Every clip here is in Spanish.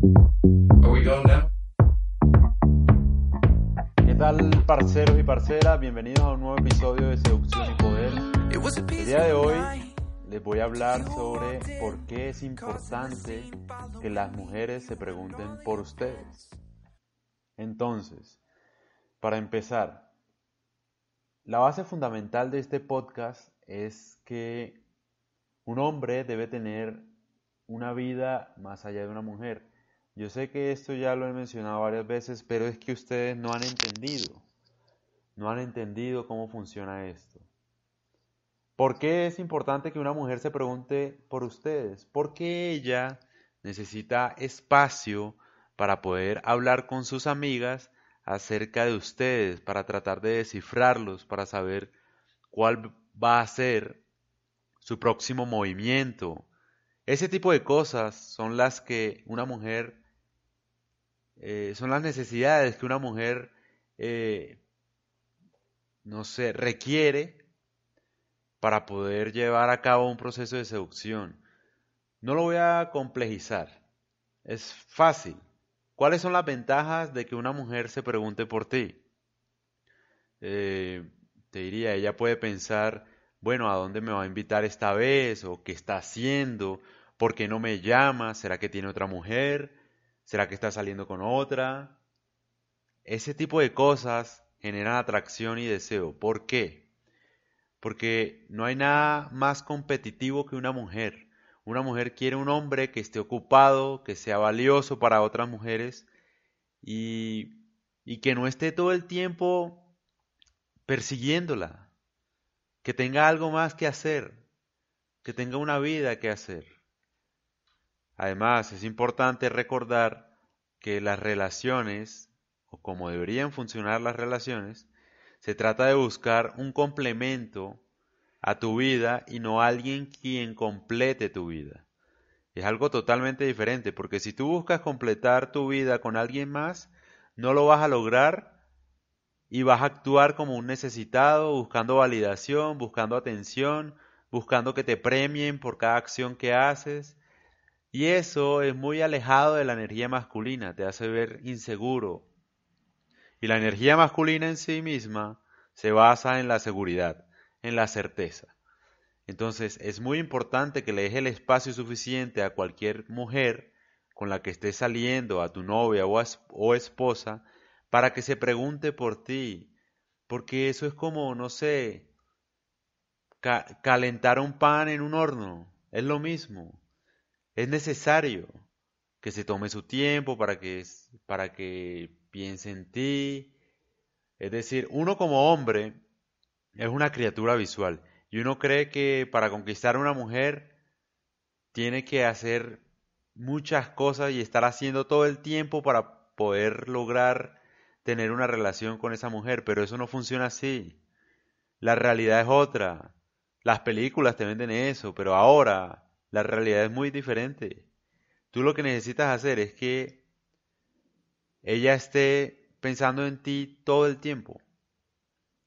¿Qué tal, parceros y parceras? Bienvenidos a un nuevo episodio de Seducción y Poder. El día de hoy les voy a hablar sobre por qué es importante que las mujeres se pregunten por ustedes. Entonces, para empezar, la base fundamental de este podcast es que un hombre debe tener una vida más allá de una mujer. Yo sé que esto ya lo he mencionado varias veces, pero es que ustedes no han entendido, no han entendido cómo funciona esto. ¿Por qué es importante que una mujer se pregunte por ustedes? Porque ella necesita espacio para poder hablar con sus amigas acerca de ustedes, para tratar de descifrarlos, para saber cuál va a ser su próximo movimiento, ese tipo de cosas son las que una mujer, eh, son las necesidades que una mujer, eh, no sé, requiere para poder llevar a cabo un proceso de seducción. No lo voy a complejizar, es fácil. ¿Cuáles son las ventajas de que una mujer se pregunte por ti? Eh, te diría, ella puede pensar, bueno, ¿a dónde me va a invitar esta vez? ¿O qué está haciendo? ¿Por qué no me llama? ¿Será que tiene otra mujer? ¿Será que está saliendo con otra? Ese tipo de cosas generan atracción y deseo. ¿Por qué? Porque no hay nada más competitivo que una mujer. Una mujer quiere un hombre que esté ocupado, que sea valioso para otras mujeres y, y que no esté todo el tiempo persiguiéndola, que tenga algo más que hacer, que tenga una vida que hacer. Además, es importante recordar que las relaciones, o como deberían funcionar las relaciones, se trata de buscar un complemento a tu vida y no alguien quien complete tu vida. Es algo totalmente diferente, porque si tú buscas completar tu vida con alguien más, no lo vas a lograr y vas a actuar como un necesitado, buscando validación, buscando atención, buscando que te premien por cada acción que haces y eso es muy alejado de la energía masculina, te hace ver inseguro. Y la energía masculina en sí misma se basa en la seguridad, en la certeza. Entonces es muy importante que le deje el espacio suficiente a cualquier mujer con la que estés saliendo, a tu novia o, esposa, para que se pregunte por ti. Porque eso es como, no sé, calentar un pan en un horno. Es lo mismo. Es necesario que se tome su tiempo para que, para que piense en ti. Es decir, uno como hombre es una criatura visual y uno cree que para conquistar a una mujer tiene que hacer muchas cosas y estar haciendo todo el tiempo para poder lograr tener una relación con esa mujer, pero eso no funciona así. La realidad es otra. Las películas te venden eso, pero ahora la realidad es muy diferente. Tú lo que necesitas hacer es que ella esté pensando en ti todo el tiempo.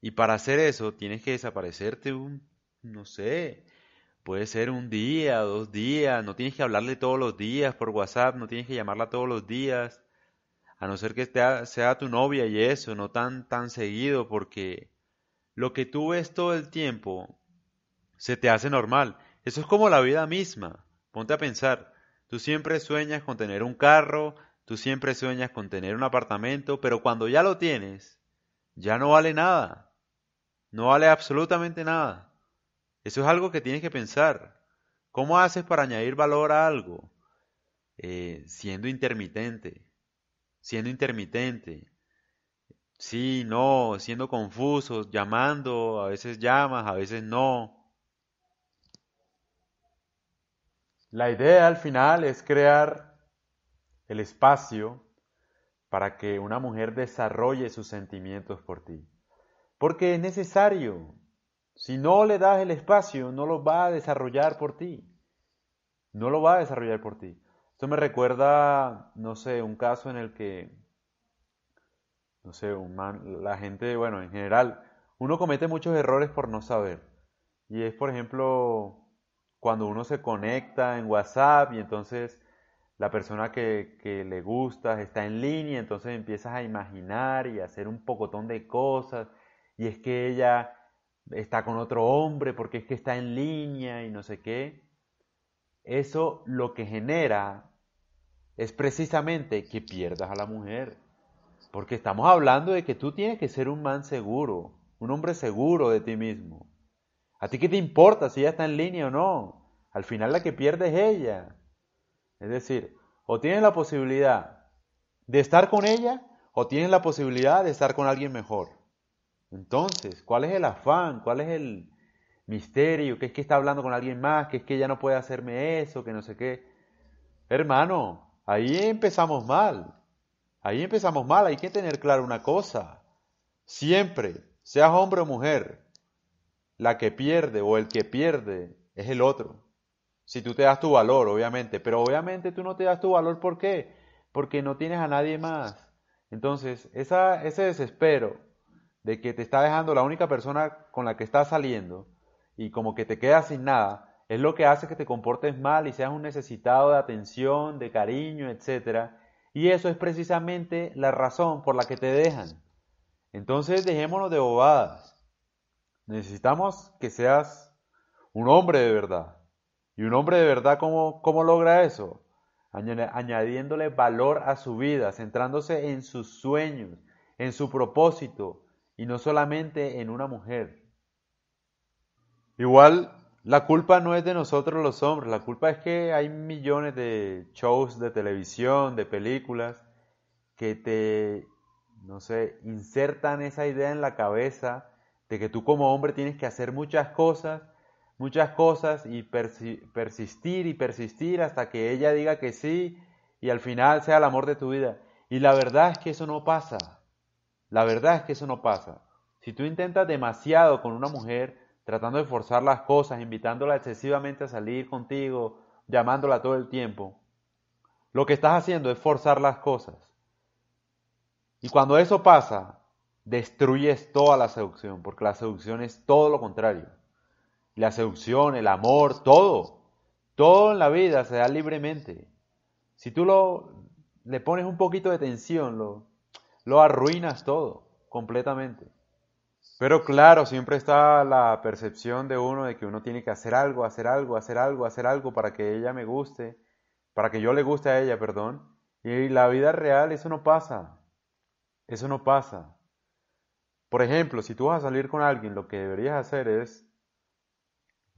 Y para hacer eso tienes que desaparecerte un, no sé, puede ser un día, dos días, no tienes que hablarle todos los días por WhatsApp, no tienes que llamarla todos los días, a no ser que sea tu novia y eso, no tan, tan seguido, porque lo que tú ves todo el tiempo se te hace normal. Eso es como la vida misma. Ponte a pensar, tú siempre sueñas con tener un carro, tú siempre sueñas con tener un apartamento, pero cuando ya lo tienes, ya no vale nada. No vale absolutamente nada. Eso es algo que tienes que pensar. ¿Cómo haces para añadir valor a algo? Eh, siendo intermitente. Siendo intermitente. Sí, no, siendo confuso, llamando, a veces llamas, a veces no. La idea al final es crear el espacio para que una mujer desarrolle sus sentimientos por ti. Porque es necesario. Si no le das el espacio, no lo va a desarrollar por ti. No lo va a desarrollar por ti. Esto me recuerda, no sé, un caso en el que, no sé, la gente, bueno, en general, uno comete muchos errores por no saber. Y es, por ejemplo, cuando uno se conecta en WhatsApp y entonces la persona que, le gusta está en línea, entonces empiezas a imaginar y a hacer un pocotón de cosas, y es que ella está con otro hombre porque es que está en línea y no sé qué. Eso lo que genera es precisamente que pierdas a la mujer. Porque estamos hablando de que tú tienes que ser un man seguro, un hombre seguro de ti mismo. ¿A ti qué te importa si ella está en línea o no? Al final la que pierde es ella. Es decir, o tienes la posibilidad de estar con ella o tienes la posibilidad de estar con alguien mejor. Entonces, ¿cuál es el afán? ¿Cuál es el misterio? ¿Qué es que está hablando con alguien más? ¿Qué es que ella no puede hacerme eso? Que no sé qué. Hermano, ahí empezamos mal. Ahí empezamos mal. Hay que tener claro una cosa. Siempre, seas hombre o mujer, la que pierde o el que pierde es el otro si tú te das tu valor, obviamente, pero obviamente tú no te das tu valor, ¿por qué? Porque no tienes a nadie más. Entonces, esa, ese desespero de que te está dejando la única persona con la que estás saliendo y como que te quedas sin nada, es lo que hace que te comportes mal y seas un necesitado de atención, de cariño, etc. Y eso es precisamente la razón por la que te dejan. Entonces, dejémonos de bobadas. Necesitamos que seas un hombre de verdad y un hombre de verdad, ¿cómo, cómo logra eso? Añadiéndole valor a su vida, centrándose en sus sueños, en su propósito y no solamente en una mujer. Igual, la culpa no es de nosotros los hombres, la culpa es que hay millones de shows de televisión, de películas, que te, no sé, insertan esa idea en la cabeza de que tú como hombre tienes que hacer muchas cosas muchas cosas y persistir y persistir hasta que ella diga que sí y al final sea el amor de tu vida. Y la verdad es que eso no pasa. La verdad es que eso no pasa. Si tú intentas demasiado con una mujer, tratando de forzar las cosas, invitándola excesivamente a salir contigo, llamándola todo el tiempo, lo que estás haciendo es forzar las cosas. Y cuando eso pasa, destruyes toda la seducción, porque la seducción es todo lo contrario la seducción, el amor, todo. Todo en la vida se da libremente. Si tú lo, le pones un poquito de tensión, lo, lo arruinas todo, completamente. Pero claro, siempre está la percepción de uno de que uno tiene que hacer algo, hacer algo, hacer algo, hacer algo para que ella me guste, para que yo le guste a ella, perdón. Y la vida real eso no pasa. Eso no pasa. Por ejemplo, si tú vas a salir con alguien, lo que deberías hacer es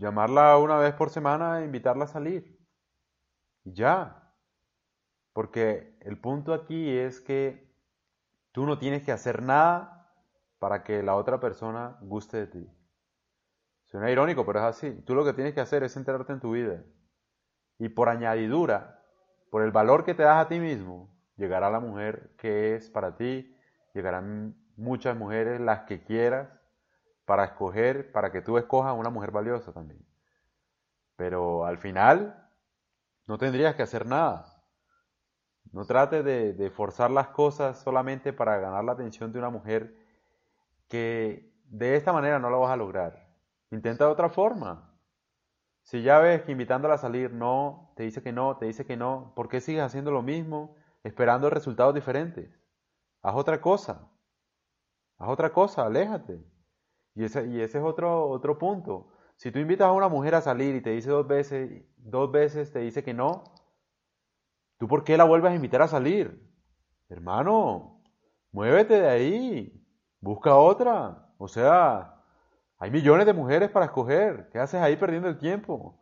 Llamarla una vez por semana e invitarla a salir. Y ya. Porque el punto aquí es que tú no tienes que hacer nada para que la otra persona guste de ti. Suena irónico, pero es así. Tú lo que tienes que hacer es centrarte en tu vida. Y por añadidura, por el valor que te das a ti mismo, llegará la mujer que es para ti, llegarán muchas mujeres, las que quieras, para escoger, para que tú escojas una mujer valiosa también. Pero al final no tendrías que hacer nada. No trates de, forzar las cosas solamente para ganar la atención de una mujer que de esta manera no lo vas a lograr. Intenta de otra forma. Si ya ves que invitándola a salir no, te dice que no, te dice que no, ¿por qué sigues haciendo lo mismo esperando resultados diferentes? Haz otra cosa. Haz otra cosa, aléjate. Y ese, y ese es otro, otro punto. Si tú invitas a una mujer a salir y te dice dos veces, dos veces te dice que no, ¿tú por qué la vuelves a invitar a salir? Hermano, muévete de ahí, busca otra. O sea, hay millones de mujeres para escoger. ¿Qué haces ahí perdiendo el tiempo?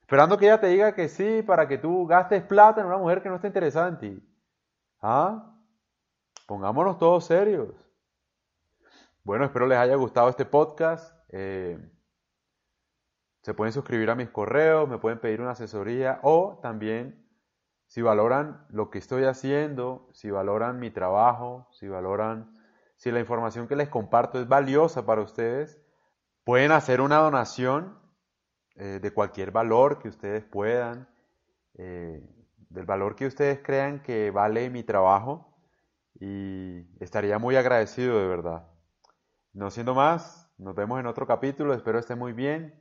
Esperando que ella te diga que sí para que tú gastes plata en una mujer que no está interesada en ti. ¿Ah? Pongámonos todos serios. Bueno, espero les haya gustado este podcast. Eh, se pueden suscribir a mis correos, me pueden pedir una asesoría o también si valoran lo que estoy haciendo, si valoran mi trabajo, si valoran si la información que les comparto es valiosa para ustedes, pueden hacer una donación eh, de cualquier valor que ustedes puedan, eh, del valor que ustedes crean que vale mi trabajo y estaría muy agradecido de verdad. No siendo más, nos vemos en otro capítulo, espero esté muy bien.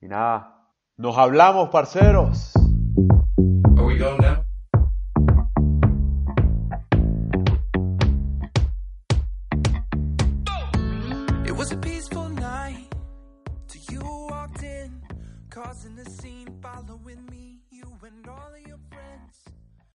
Y nada, nos hablamos, parceros.